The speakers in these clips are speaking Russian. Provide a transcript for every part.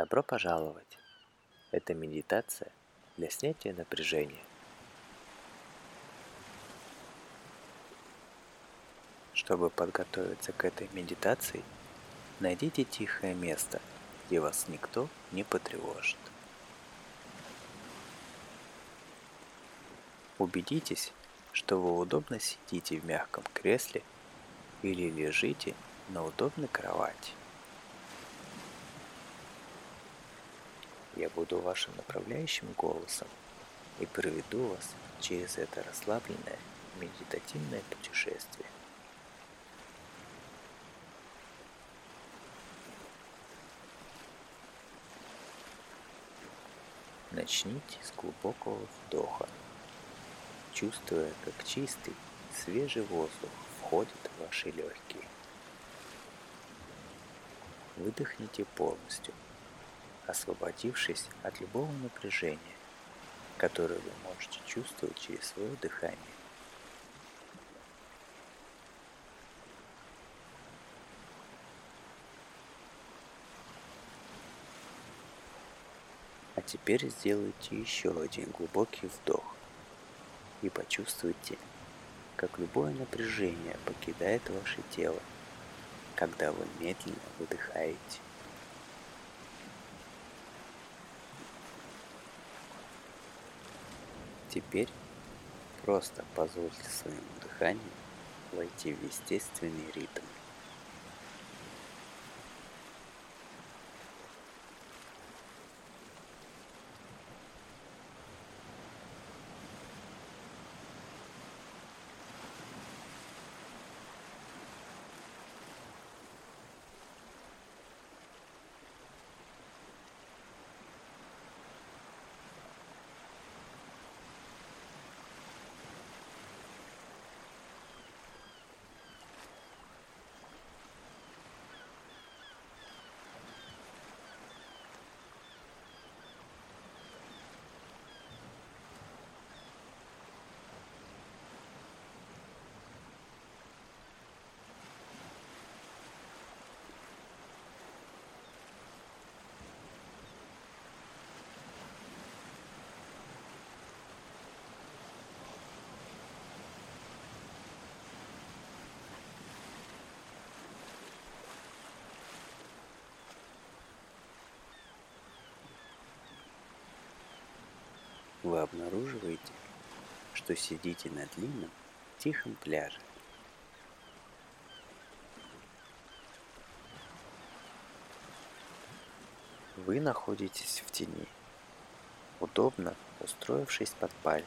Добро пожаловать! Это медитация для снятия напряжения. Чтобы подготовиться к этой медитации, найдите тихое место, где вас никто не потревожит. Убедитесь, что вы удобно сидите в мягком кресле или лежите на удобной кровати. Я буду вашим направляющим голосом и проведу вас через это расслабленное медитативное путешествие. Начните с глубокого вдоха, чувствуя, как чистый, свежий воздух входит в ваши легкие. Выдохните полностью, освободившись от любого напряжения, которое вы можете чувствовать через свое дыхание. А теперь сделайте еще один глубокий вдох и почувствуйте, как любое напряжение покидает ваше тело – когда вы медленно выдыхаете. Теперь просто позвольте своему дыханию войти в естественный ритм. Вы обнаруживаете, что сидите на длинном, тихом пляже. Вы находитесь в тени, удобно устроившись под пальмой.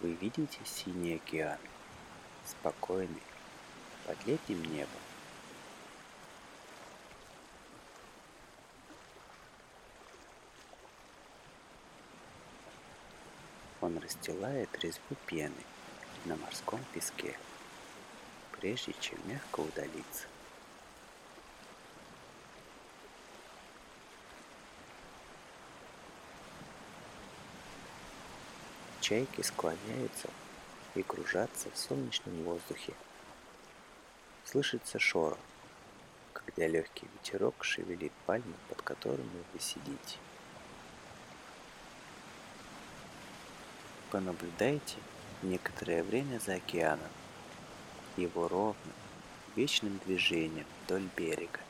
Вы видите синий океан – спокойный, под летним небом. Он расстилает резьбу пены на морском песке, прежде чем мягко удалиться. Чайки склоняются и кружатся в солнечном воздухе. Слышится шорох, когда легкий ветерок шевелит пальмы, под которыми вы сидите. Понаблюдайте некоторое время за океаном, его ровным, вечным движением вдоль берега.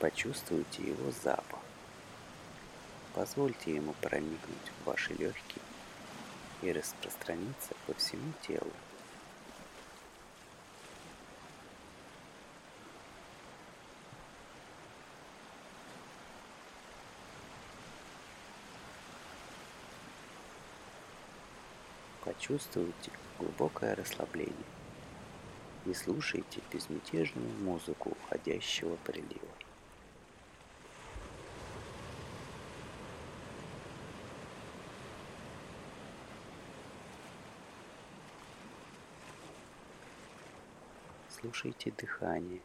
Почувствуйте его запах. Позвольте ему проникнуть в ваши легкие и распространиться по всему телу. Почувствуйте глубокое расслабление и слушайте безмятежную музыку уходящего прилива. Слушайте дыхание.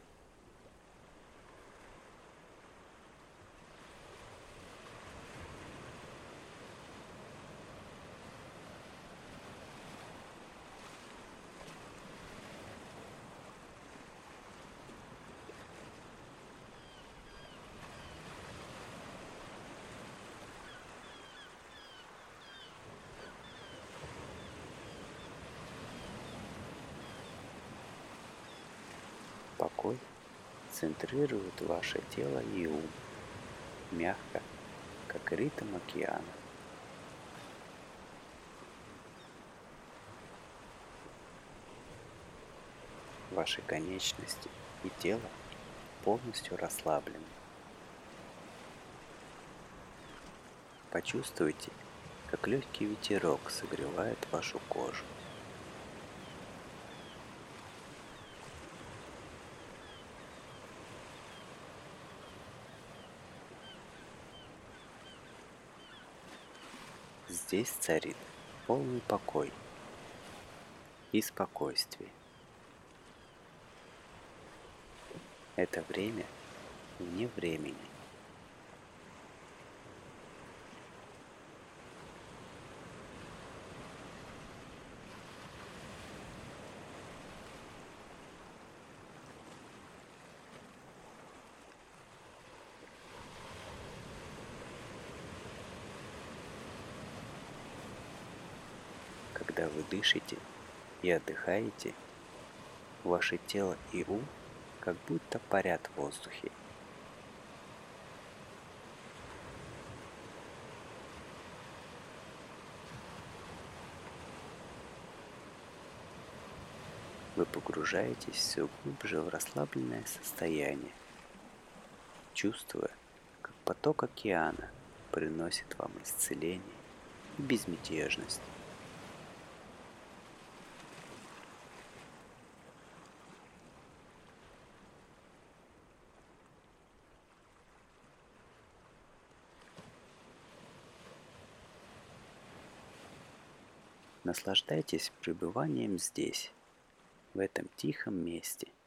Покой центрирует ваше тело и ум, мягко, как ритм океана. Ваши конечности и тело полностью расслаблены. Почувствуйте, как легкий ветерок согревает вашу кожу. Здесь царит полный покой и спокойствие. Это время вне времени. Когда дышите и отдыхаете, ваше тело и ум как будто парят в воздухе. Вы погружаетесь все глубже в расслабленное состояние, чувствуя, как поток океана приносит вам исцеление и безмятежность. Наслаждайтесь пребыванием здесь, в этом тихом месте –